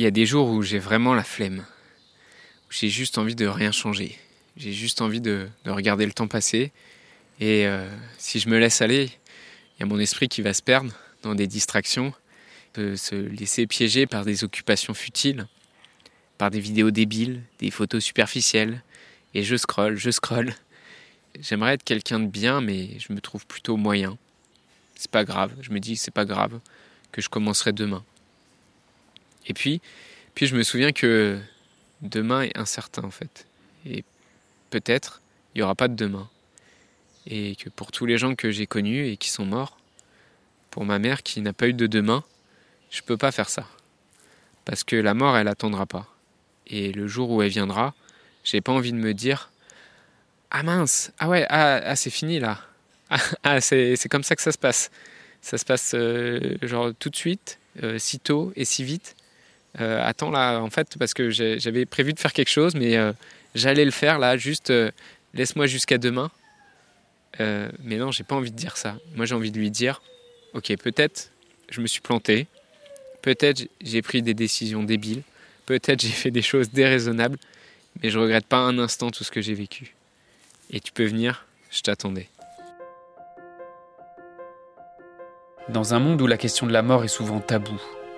Il y a des jours où j'ai vraiment la flemme. J'ai juste envie de rien changer. J'ai juste envie de, regarder le temps passer. Et euh, si je me laisse aller, il y a mon esprit qui va se perdre dans des distractions, de se laisser piéger par des occupations futiles, par des vidéos débiles, des photos superficielles. Et je scrolle, je scrolle. J'aimerais être quelqu'un de bien, mais je me trouve plutôt moyen. C'est pas grave. Je me dis c'est pas grave que je commencerai demain. Et puis, puis je me souviens que demain est incertain en fait. Et peut-être il n'y aura pas de demain. Et que pour tous les gens que j'ai connus et qui sont morts, pour ma mère qui n'a pas eu de demain, je peux pas faire ça. Parce que la mort, elle attendra pas. Et le jour où elle viendra, j'ai pas envie de me dire Ah mince, ah ouais, ah, ah c'est fini là. Ah, ah c'est comme ça que ça se passe. Ça se passe euh, genre tout de suite, euh, si tôt et si vite. Euh, attends là, en fait, parce que j'avais prévu de faire quelque chose, mais euh, j'allais le faire là, juste euh, laisse-moi jusqu'à demain. mais non, j'ai pas envie de dire ça. Moi, j'ai envie de lui dire, ok, peut-être je me suis planté, peut-être j'ai pris des décisions débiles, peut-être j'ai fait des choses déraisonnables, mais je regrette pas un instant tout ce que j'ai vécu. Et tu peux venir, je t'attendais. Dans un monde où la question de la mort est souvent taboue,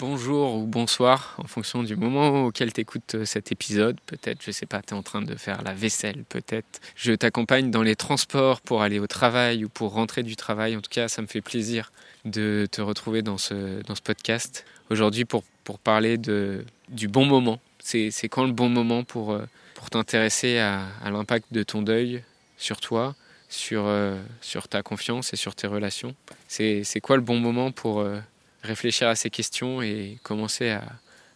bonjour ou bonsoir en fonction du moment auquel tu écoutes euh, cet épisode. Peut-être, je sais pas, tu es en train de faire la vaisselle, peut-être. Je t'accompagne dans les transports pour aller au travail ou pour rentrer du travail. En tout cas, ça me fait plaisir de te retrouver dans ce, dans ce podcast. Aujourd'hui, pour, pour parler de, du bon moment. C'est quand le bon moment pour, euh, pour t'intéresser à, à l'impact de ton deuil sur toi, sur, euh, sur ta confiance et sur tes relations? C'est quoi le bon moment pour réfléchir à ces questions et commencer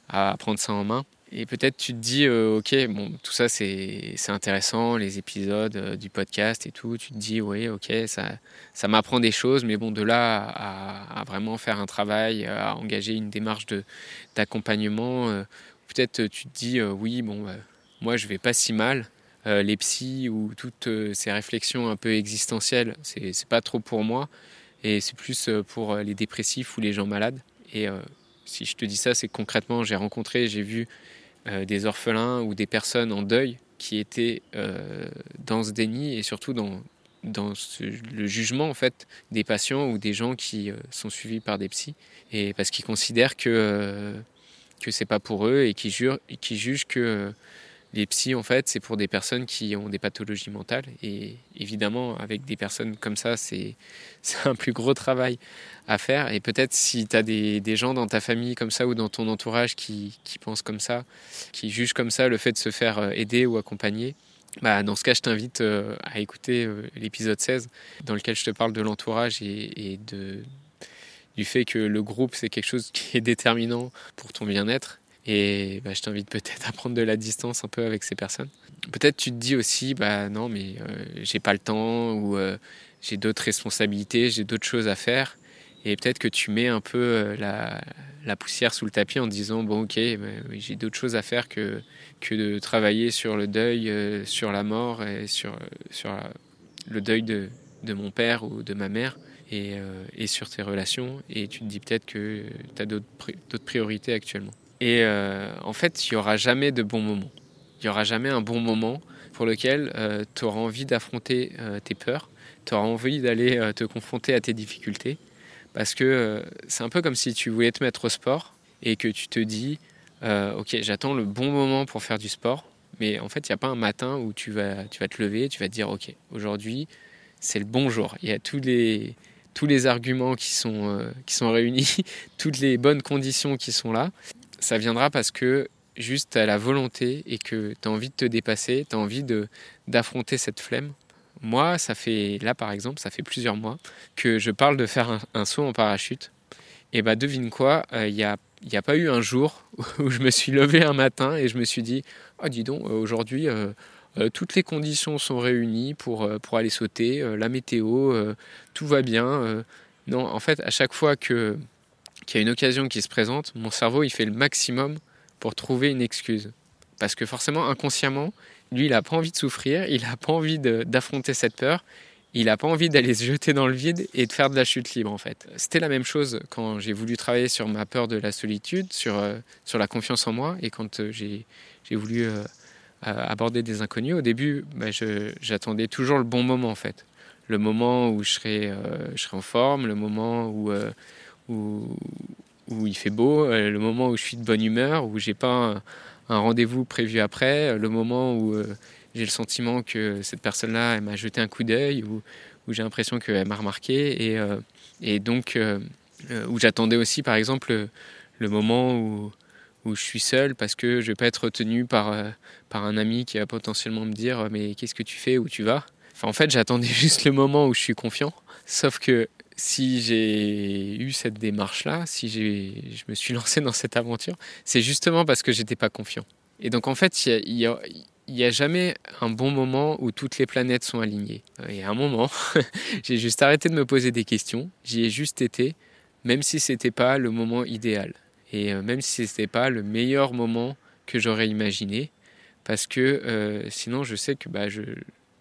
à, prendre ça en main. Et peut-être tu te dis, euh, ok, bon, tout ça c'est intéressant, les épisodes euh, du podcast et tout. Tu te dis, oui, ok, ça, ça m'apprend des choses, mais bon, de là à, vraiment faire un travail, à engager une démarche d'accompagnement, euh, peut-être tu te dis, oui, bon, bah, moi je vais pas si mal. les psys ou toutes ces réflexions un peu existentielles, c'est pas trop pour moi. Et c'est plus euh, pour euh, les dépressifs ou les gens malades. Et euh, si je te dis ça, c'est concrètement, j'ai rencontré, j'ai vu des orphelins ou des personnes en deuil qui étaient dans ce déni et surtout dans, le jugement en fait des patients ou des gens qui sont suivis par des psys et parce qu'ils considèrent que que c'est pas pour eux et qui jurent qui jugent que les psys, en fait, c'est pour des personnes qui ont des pathologies mentales. Et évidemment, avec des personnes comme ça, c'est un plus gros travail à faire. Et peut-être si tu as des, des, gens dans ta famille comme ça ou dans ton entourage qui, qui, pensent comme ça, qui jugent comme ça le fait de se faire euh, aider ou accompagner, bah, dans ce cas, je t'invite euh, à écouter euh, l'épisode 16 dans lequel je te parle de l'entourage et, et de, du fait que le groupe, c'est quelque chose qui est déterminant pour ton bien-être et bah, je t'invite peut-être à prendre de la distance un peu avec ces personnes. Peut-être tu te dis aussi, bah non, mais euh, j'ai pas le temps ou euh, j'ai d'autres responsabilités, j'ai d'autres choses à faire. Et peut-être que tu mets un peu euh, la, poussière sous le tapis en disant, bon ok, bah, j'ai d'autres choses à faire que, que de travailler sur le deuil, sur la mort et sur, sur le deuil de, de mon père ou de ma mère. Et, et sur tes relations. Et tu te dis peut-être que tu as d'autres priorités actuellement. Et euh, en fait, il n'y aura jamais de bon moment. Il n'y aura jamais un bon moment pour lequel euh, tu auras envie d'affronter euh, tes peurs, tu auras envie d'aller te confronter à tes difficultés. Parce que c'est un peu comme si tu voulais te mettre au sport et que tu te dis, ok, j'attends le bon moment pour faire du sport. Mais en fait, il n'y a pas un matin où tu vas, tu vas te lever tu vas te dire, ok, aujourd'hui, c'est le bon jour. Il y a tous les, tous les arguments qui sont, qui sont réunis, toutes les bonnes conditions qui sont là ça viendra parce que juste as la volonté et que tu as envie de te dépasser, tu as envie d'affronter cette flemme. Moi, ça fait là par exemple, ça fait plusieurs mois que je parle de faire un, saut en parachute. Et bah devine quoi, euh, il y, a, n'y a pas eu un jour où je me suis levé un matin et je me suis dit Ah, dis donc, aujourd'hui, toutes les conditions sont réunies pour, pour aller sauter, la météo, tout va bien. non, en fait, à chaque fois que, qu'il y a une occasion qui se présente, mon cerveau, il fait le maximum pour trouver une excuse. Parce que forcément, inconsciemment, lui, il n'a pas envie de souffrir, il n'a pas envie d'affronter cette peur, il n'a pas envie d'aller se jeter dans le vide et de faire de la chute libre en fait. C'était la même chose quand j'ai voulu travailler sur ma peur de la solitude, sur, euh, sur la confiance en moi et quand euh, j'ai voulu euh, aborder des inconnus. Au début, bah, j'attendais toujours le bon moment en fait. Le moment où je serais, je serais en forme, le moment où, où, il fait beau, le moment où je suis de bonne humeur, où j'ai pas un rendez-vous prévu après, le moment où euh, j'ai le sentiment que cette personne-là, m'a jeté un coup d'œil, où j'ai l'impression qu'elle m'a remarqué, et, euh, donc euh, où j'attendais aussi, par exemple, le, moment où, je suis seul parce que je vais pas être retenu par, par un ami qui va potentiellement me dire mais qu'est-ce que tu fais, où tu vas? En fait, j'attendais juste le moment où je suis confiant. Sauf que si j'ai eu cette démarche-là, si je me suis lancé dans cette aventure, c'est justement parce que j'étais pas confiant. Et donc en fait, il n'y a, a, jamais un bon moment où toutes les planètes sont alignées. Il y a un moment, j'ai juste arrêté de me poser des questions, j'y ai juste été, même si c'était pas le moment idéal. Et euh, même si c'était pas le meilleur moment que j'aurais imaginé, parce que euh, sinon je sais que bah, je,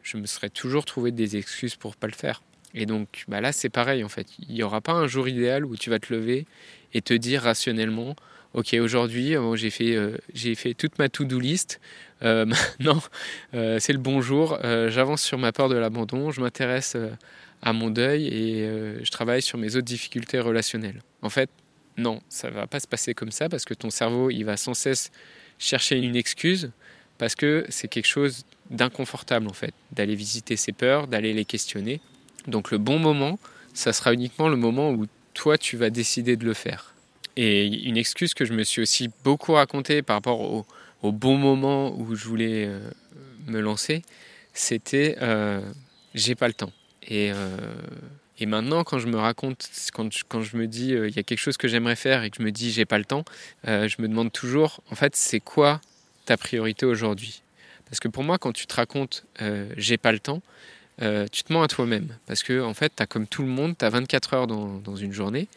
je me serais toujours trouvé des excuses pour pas le faire. Et donc bah là, c'est pareil en fait. Il n'y aura pas un jour idéal où tu vas te lever et te dire rationnellement Ok, aujourd'hui, euh, j'ai fait, euh, fait toute ma to-do list. Euh, maintenant, c'est le bon jour. J'avance sur ma peur de l'abandon. Je m'intéresse à mon deuil et je travaille sur mes autres difficultés relationnelles. En fait, non, ça va pas se passer comme ça parce que ton cerveau, il va sans cesse chercher une excuse parce que c'est quelque chose d'inconfortable en fait, d'aller visiter ses peurs, d'aller les questionner. Donc le bon moment, ça sera uniquement le moment où toi tu vas décider de le faire. Et une excuse que je me suis aussi beaucoup racontée par rapport au, bon moment où je voulais euh, me lancer, c'était euh, j'ai pas le temps. Et, euh, et, maintenant, quand je me raconte, quand je, quand je me dis il y a quelque chose que j'aimerais faire et que je me dis j'ai pas le temps, je me demande toujours en fait c'est quoi ta priorité aujourd'hui? Parce que pour moi, quand tu te racontes j'ai pas le temps, euh, tu te mens à toi-même. Parce que, en fait, tu as comme tout le monde, tu as 24 heures dans, une journée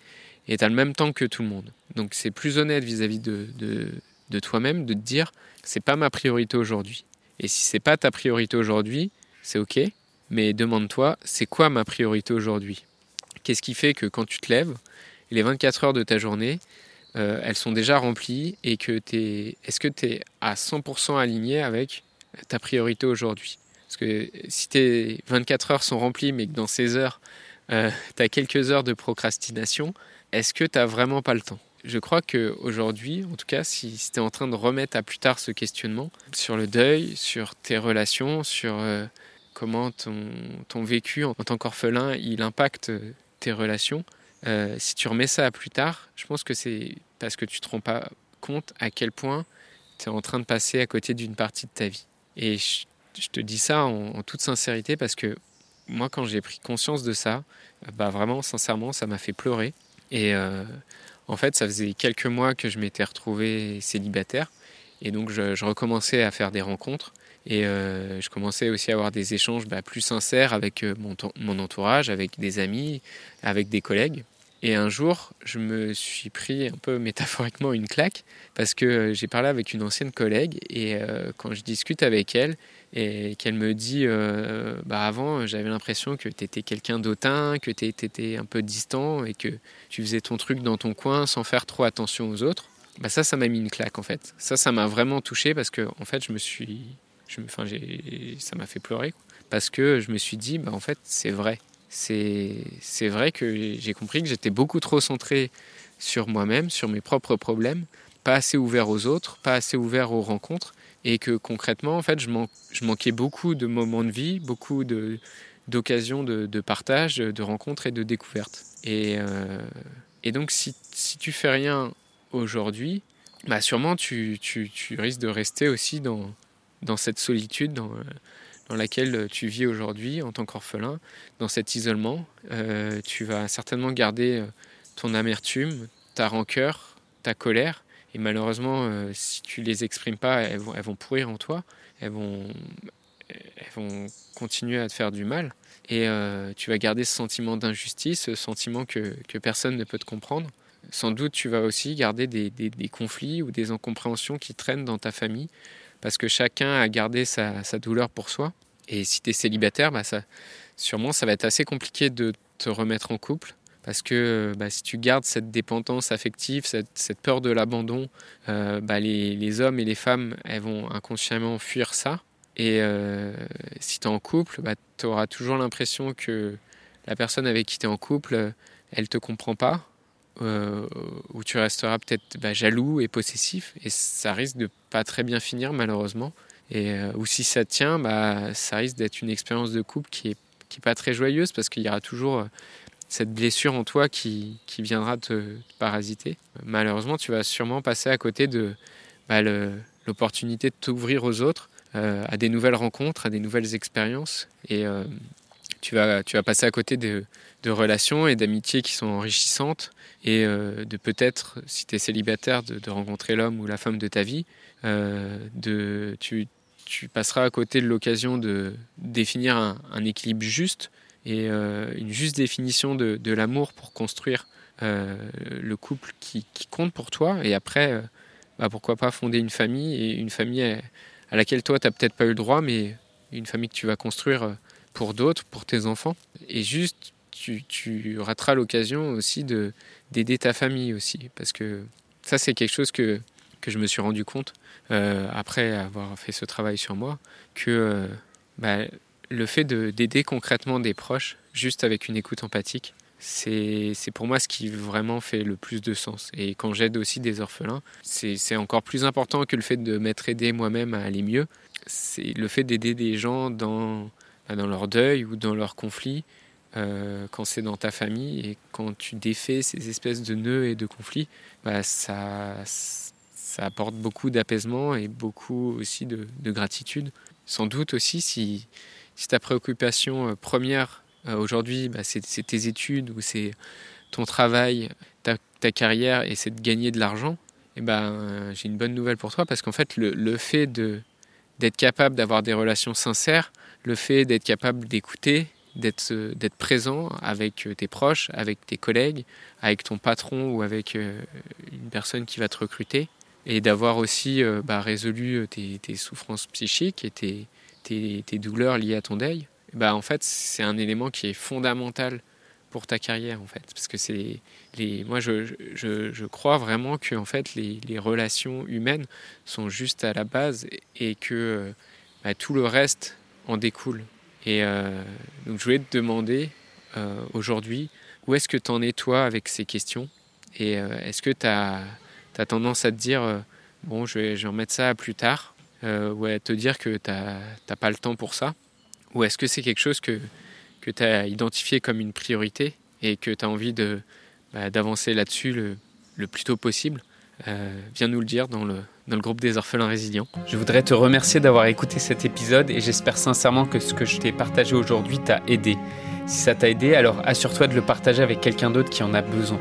et tu as le même temps que tout le monde. Donc, c'est plus honnête vis-à-vis de toi-même de te dire c'est pas ma priorité aujourd'hui. Et si c'est pas ta priorité aujourd'hui, c'est ok, mais demande-toi c'est quoi ma priorité aujourd'hui? Qu'est-ce qui fait que quand tu te lèves, les 24 heures de ta journée, euh, elles sont déjà remplies et que tu es. Est-ce que tu es à 100% aligné avec ta priorité aujourd'hui? Parce que si tes 24 heures sont remplies, mais que dans ces heures, euh, tu as quelques heures de procrastination, est-ce que tu n'as vraiment pas le temps? Je crois qu'aujourd'hui, en tout cas, si, tu es en train de remettre à plus tard ce questionnement sur le deuil, sur tes relations, sur euh, comment ton, ton, vécu en, tant qu'orphelin, il impacte tes relations, euh, si tu remets ça à plus tard, je pense que c'est parce que tu ne te rends pas compte à quel point tu es en train de passer à côté d'une partie de ta vie. Et je te dis ça en, toute sincérité parce que moi, quand j'ai pris conscience de ça, bah vraiment, sincèrement, ça m'a fait pleurer. Et euh, en fait, ça faisait quelques mois que je m'étais retrouvé célibataire. Et donc, je, recommençais à faire des rencontres. Et euh, je commençais aussi à avoir des échanges bah, plus sincères avec euh, mon, entourage, avec des amis, avec des collègues. Et un jour, je me suis pris un peu métaphoriquement une claque parce que j'ai parlé avec une ancienne collègue et quand je discute avec elle, et qu'elle me dit euh, bah avant j'avais l'impression que tu étais quelqu'un d'autant, que tu étais un peu distant et que tu faisais ton truc dans ton coin sans faire trop attention aux autres. Bah ça ça m'a mis une claque en fait. Ça ça m'a vraiment touché parce que en fait je me suis je me, enfin, ça m'a fait pleurer parce que je me suis dit bah en fait c'est vrai. C'est c'est vrai que j'ai compris que j'étais beaucoup trop centré sur moi-même, sur mes propres problèmes, pas assez ouvert aux autres, pas assez ouvert aux rencontres et que concrètement, en fait, je, manquais beaucoup de moments de vie, beaucoup d'occasions de, partage, de rencontres et de découvertes. Et, euh, et donc, si, si tu fais rien aujourd'hui, bah sûrement tu, risques de rester aussi dans, cette solitude dans, dans laquelle tu vis aujourd'hui en tant qu'orphelin, dans cet isolement. Euh, tu vas certainement garder ton amertume, ta rancœur, ta colère. Et malheureusement, si tu les exprimes pas, elles vont, pourrir en toi. Elles vont, elles vont continuer à te faire du mal. Et tu vas garder ce sentiment d'injustice, ce sentiment que, que, personne ne peut te comprendre. Sans doute, tu vas aussi garder des, des, conflits ou des incompréhensions qui traînent dans ta famille, parce que chacun a gardé sa, sa douleur pour soi. Et si tu es célibataire, bah sûrement ça va être assez compliqué de te remettre en couple. Parce que bah, si tu gardes cette dépendance affective, cette, peur de l'abandon, euh, bah, les, hommes et les femmes, elles vont inconsciemment fuir ça. Et euh, si tu es en couple, bah, tu auras toujours l'impression que la personne avec qui tu es en couple, elle ne te comprend pas, euh, ou tu resteras peut-être bah, jaloux et possessif, et ça risque de pas très bien finir malheureusement. Et, euh, ou si ça tient, ça risque d'être une expérience de couple qui est, qui est pas très joyeuse parce qu'il y aura toujours cette blessure en toi qui, qui viendra te, te, parasiter. Malheureusement, tu vas sûrement passer à côté de bah, l'opportunité de t'ouvrir aux autres, euh, à des nouvelles rencontres, à des nouvelles expériences. Et euh, tu, vas, tu vas passer à côté de, de relations et d'amitiés qui sont enrichissantes et euh, de peut-être, si tu es célibataire, de, rencontrer l'homme ou la femme de ta vie. de, tu, tu passeras à côté de l'occasion de définir un, équilibre juste et euh, une juste définition de, de l'amour pour construire euh, le couple qui, compte pour toi. Et après, euh, bah pourquoi pas fonder une famille et une famille à, laquelle toi, tu n'as peut-être pas eu le droit, mais une famille que tu vas construire pour d'autres, pour tes enfants. Et juste, tu, rateras l'occasion aussi d'aider ta famille aussi. Parce que ça, c'est quelque chose que, que je me suis rendu compte après avoir fait ce travail sur moi, que bah, le fait d'aider concrètement des proches, juste avec une écoute empathique, c'est pour moi ce qui vraiment fait le plus de sens. Et quand j'aide aussi des orphelins, c'est encore plus important que le fait de m'être aidé moi-même à aller mieux. C'est le fait d'aider des gens dans, bah, dans leur deuil ou dans leur conflit, euh, quand c'est dans ta famille et quand tu défais ces espèces de nœuds et de conflits, bah, ça, ça apporte beaucoup d'apaisement et beaucoup aussi de, de, gratitude. Sans doute aussi si, si ta préoccupation euh, première euh, aujourd'hui, bah, c'est tes études ou c'est ton travail, ta, carrière et c'est de gagner de l'argent, eh ben, euh, j'ai une bonne nouvelle pour toi parce qu'en fait, le, le fait d'être capable d'avoir des relations sincères, le fait d'être capable d'écouter, d'être présent avec tes proches, avec tes collègues, avec ton patron ou avec une personne qui va te recruter, et d'avoir aussi bah, résolu tes, tes, souffrances psychiques et tes, tes, douleurs liées à ton deuil, bah, en fait, c'est un élément qui est fondamental pour ta carrière, en fait. Parce que c'est les, moi, je, je, crois vraiment que en fait, les, les, relations humaines sont juste à la base et que bah, tout le reste en découle. Et euh, donc, je voulais te demander euh, aujourd'hui, où est-ce que tu en es toi avec ces questions? Et euh, est-ce que tu as tendance à te dire bon, je vais, je vais remettre ça plus tard, euh, ou à te dire que tu n'as pas le temps pour ça Ou est-ce que c'est quelque chose que, que tu as identifié comme une priorité et que tu as envie d'avancer bah, là-dessus le, le, plus tôt possible? Euh, Viens nous le dire dans le, dans le groupe des orphelins résilients. Je voudrais te remercier d'avoir écouté cet épisode et j'espère sincèrement que ce que je t'ai partagé aujourd'hui t'a aidé. Si ça t'a aidé, alors assure-toi de le partager avec quelqu'un d'autre qui en a besoin.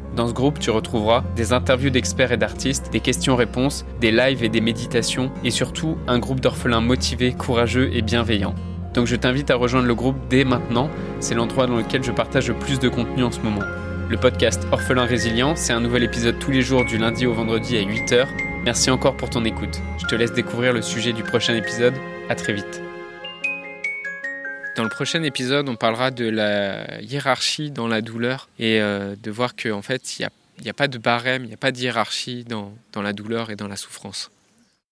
Dans ce groupe, tu retrouveras des interviews d'experts et d'artistes, des questions-réponses, des lives et des méditations, et surtout un groupe d'orphelins motivés, courageux et bienveillants. Donc je t'invite à rejoindre le groupe dès maintenant, c'est l'endroit dans lequel je partage le plus de contenu en ce moment. Le podcast Orphelin Résilient, c'est un nouvel épisode tous les jours du lundi au vendredi à 8h. Merci encore pour ton écoute. Je te laisse découvrir le sujet du prochain épisode. À très vite. Dans le prochain épisode, on parlera de la hiérarchie dans la douleur et euh, de voir qu'en fait, il n'y a, pas de barème, il n'y a pas de hiérarchie dans la douleur et dans la souffrance.